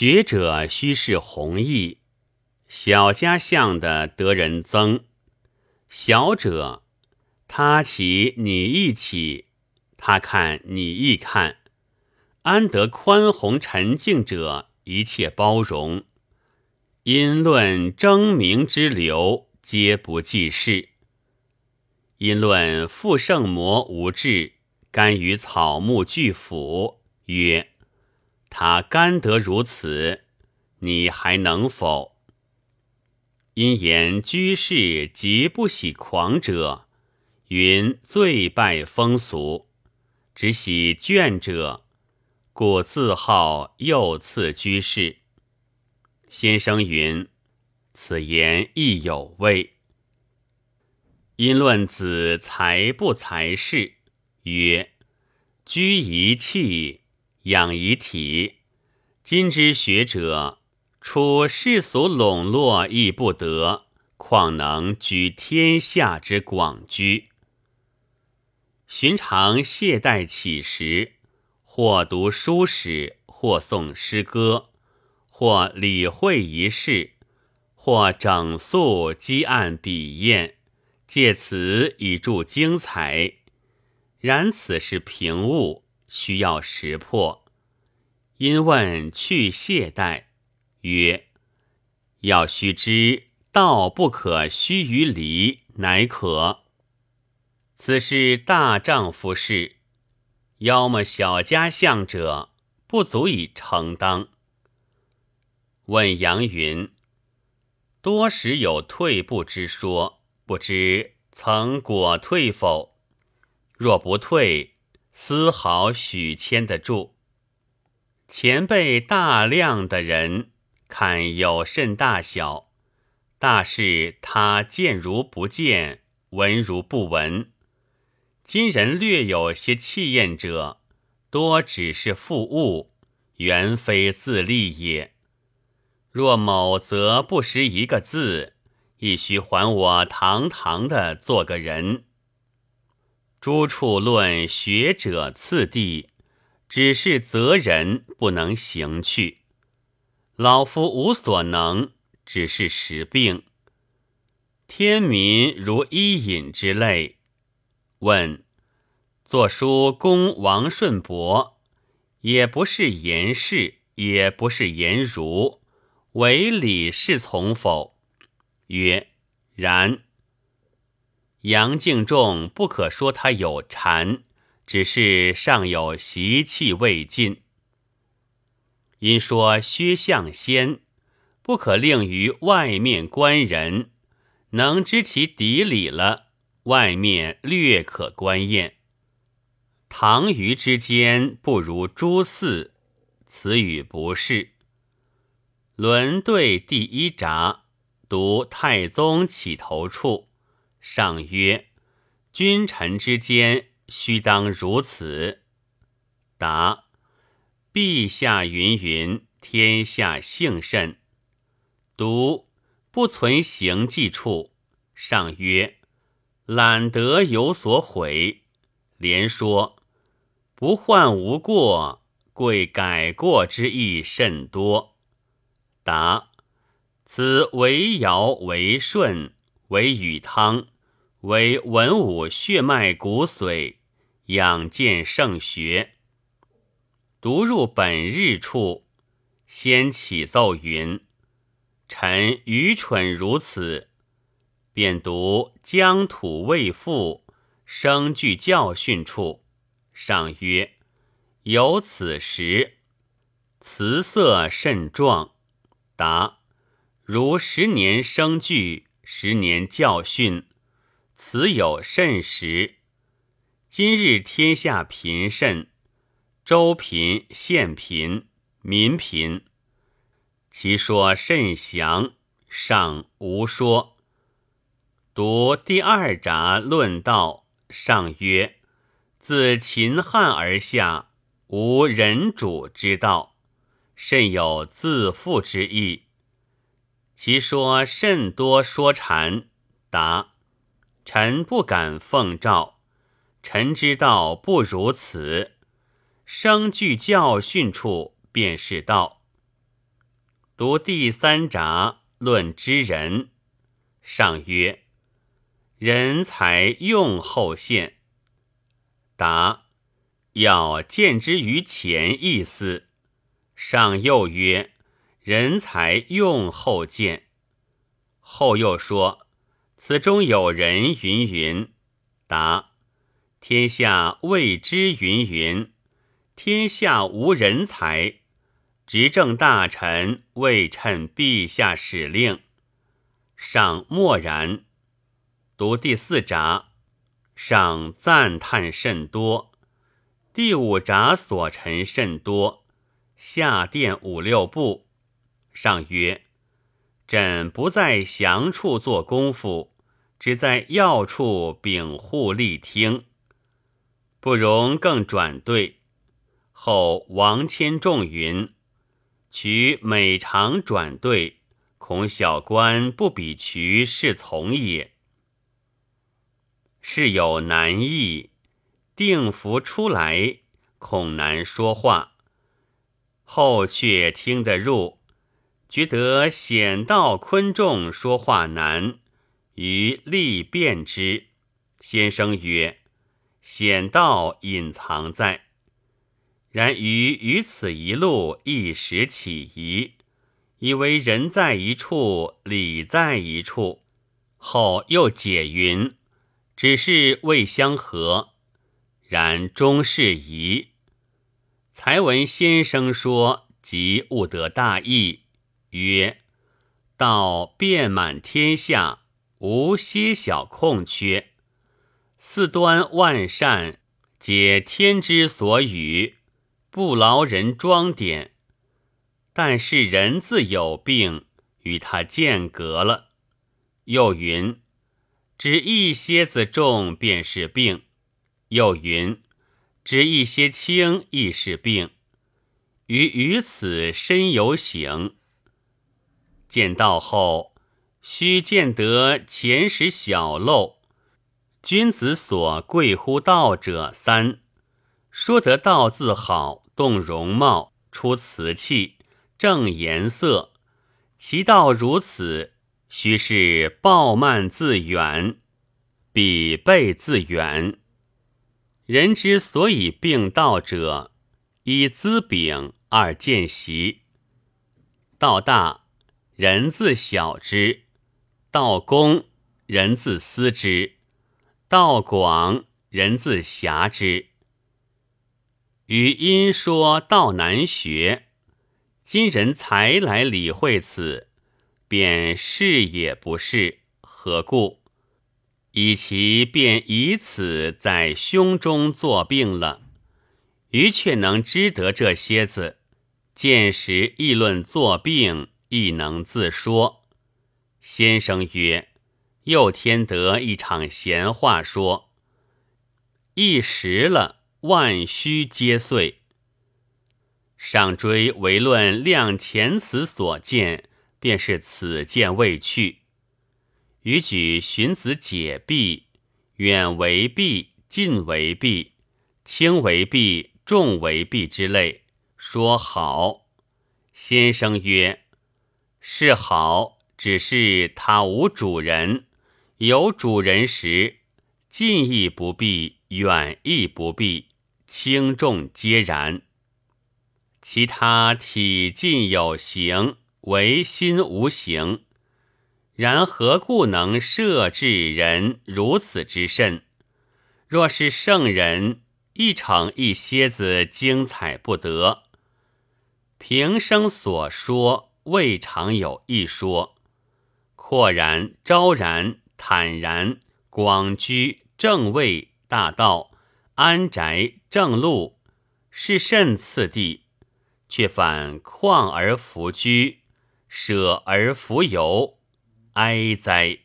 学者须是弘毅，小家相的得人憎；小者他起你一起，他看你一看，安得宽宏沉静者一切包容？因论争名之流，皆不济事；因论复圣魔无志，甘于草木俱腐，曰。他甘得如此，你还能否？因言居士极不喜狂者，云最败风俗，只喜倦者，故自号又次居士。先生云：此言亦有味。因论子才不才事，曰：居一气。养遗体，今之学者，处世俗笼络亦不得，况能居天下之广居？寻常懈怠起时，或读书史，或诵诗歌，或理会一事，或整肃积案笔砚，借此以助精彩。然此是平物。需要识破，因问去懈怠，曰：“要须知道不可须于离，乃可。此是大丈夫事，要么小家相者不足以承当。”问杨云：“多时有退步之说，不知曾果退否？若不退。”丝毫许牵得住，前辈大量的人看有甚大小，大事他见如不见，闻如不闻。今人略有些气焰者，多只是负物，原非自立也。若某则不识一个字，亦须还我堂堂的做个人。诸处论学者次第，只是责人不能行去。老夫无所能，只是实病。天民如伊尹之类。问：作书公王顺伯，也不是言氏，也不是言儒，唯礼是从否？曰：然。杨敬仲不可说他有禅，只是尚有习气未尽。因说薛相先，不可令于外面观人，能知其底里了，外面略可观验。唐虞之间不如诸四，此语不是。轮对第一札，读太宗起头处。上曰：“君臣之间，须当如此。”答：“陛下云云，天下幸甚。”读不存行迹处。上曰：“懒得有所悔。”连说：“不患无过，贵改过之意甚多。”答：“此为尧为舜。”为禹汤，为文武血脉骨髓，养见圣学。读入本日处，先起奏云：“臣愚蠢如此。”便读疆土未复，生具教训处。上曰：“有此时，辞色甚壮。”答：“如十年生具。”十年教训，此有甚实。今日天下贫甚，州贫、县贫、民贫，其说甚详，尚无说。读第二札论道，上曰：自秦汉而下，无人主之道，甚有自负之意。其说甚多，说禅答：臣不敢奉诏。臣之道不如此，生具教训处便是道。读第三札论知人。上曰：人才用后现。答：要见之于前意思。上又曰：人才用后见。后又说：此中有人云云。答：天下未知云云。天下无人才。执政大臣未趁陛下使令，上默然。读第四札，上赞叹甚多。第五札所陈甚多，下殿五六步。上曰：“朕不在详处做功夫，只在要处禀护力听，不容更转对。”后王谦仲云。渠每常转对，恐小官不比渠是从也。事有难易，定服出来，恐难说话。后却听得入，觉得险道昆仲说话难，于立辩之。先生曰：“显道隐藏在。”然于于此一路一时起疑，以为人在一处，理在一处。后又解云：只是未相合，然终是疑。才闻先生说，即悟得大义，曰：道遍满天下，无些小空缺，四端万善，皆天之所与。不劳人装点，但是人自有病，与他间隔了。又云：只一些子重便是病；又云：只一些轻亦是病。于于此身有醒。见道后，须见得前时小漏。君子所贵乎道者三。说得道字好，动容貌，出瓷器，正颜色，其道如此，须是暴慢自远，比背自远。人之所以病道者，一资禀，二见习。道大，人自小之；道公，人自私之；道广，人自狭之。余因说道难学，今人才来理会此，便是也不是，何故？以其便以此在胸中作病了。余却能知得这些子，见时议论作病，亦能自说。先生曰：“又添得一场闲话说，一时了。”万须皆碎。上追唯论量前此所见，便是此见未去。余举荀子解弊，远为弊，近为弊，轻为弊，重为弊之类，说好。先生曰：是好，只是他无主人；有主人时，近亦不必，远亦不必。轻重皆然，其他体尽有形，唯心无形。然何故能摄制人如此之甚？若是圣人，一逞一蝎子，精彩不得。平生所说，未尝有一说。阔然、昭然、坦然、广居、正位、大道。安宅正路是甚次第，却反旷而弗居，舍而弗游，哀哉！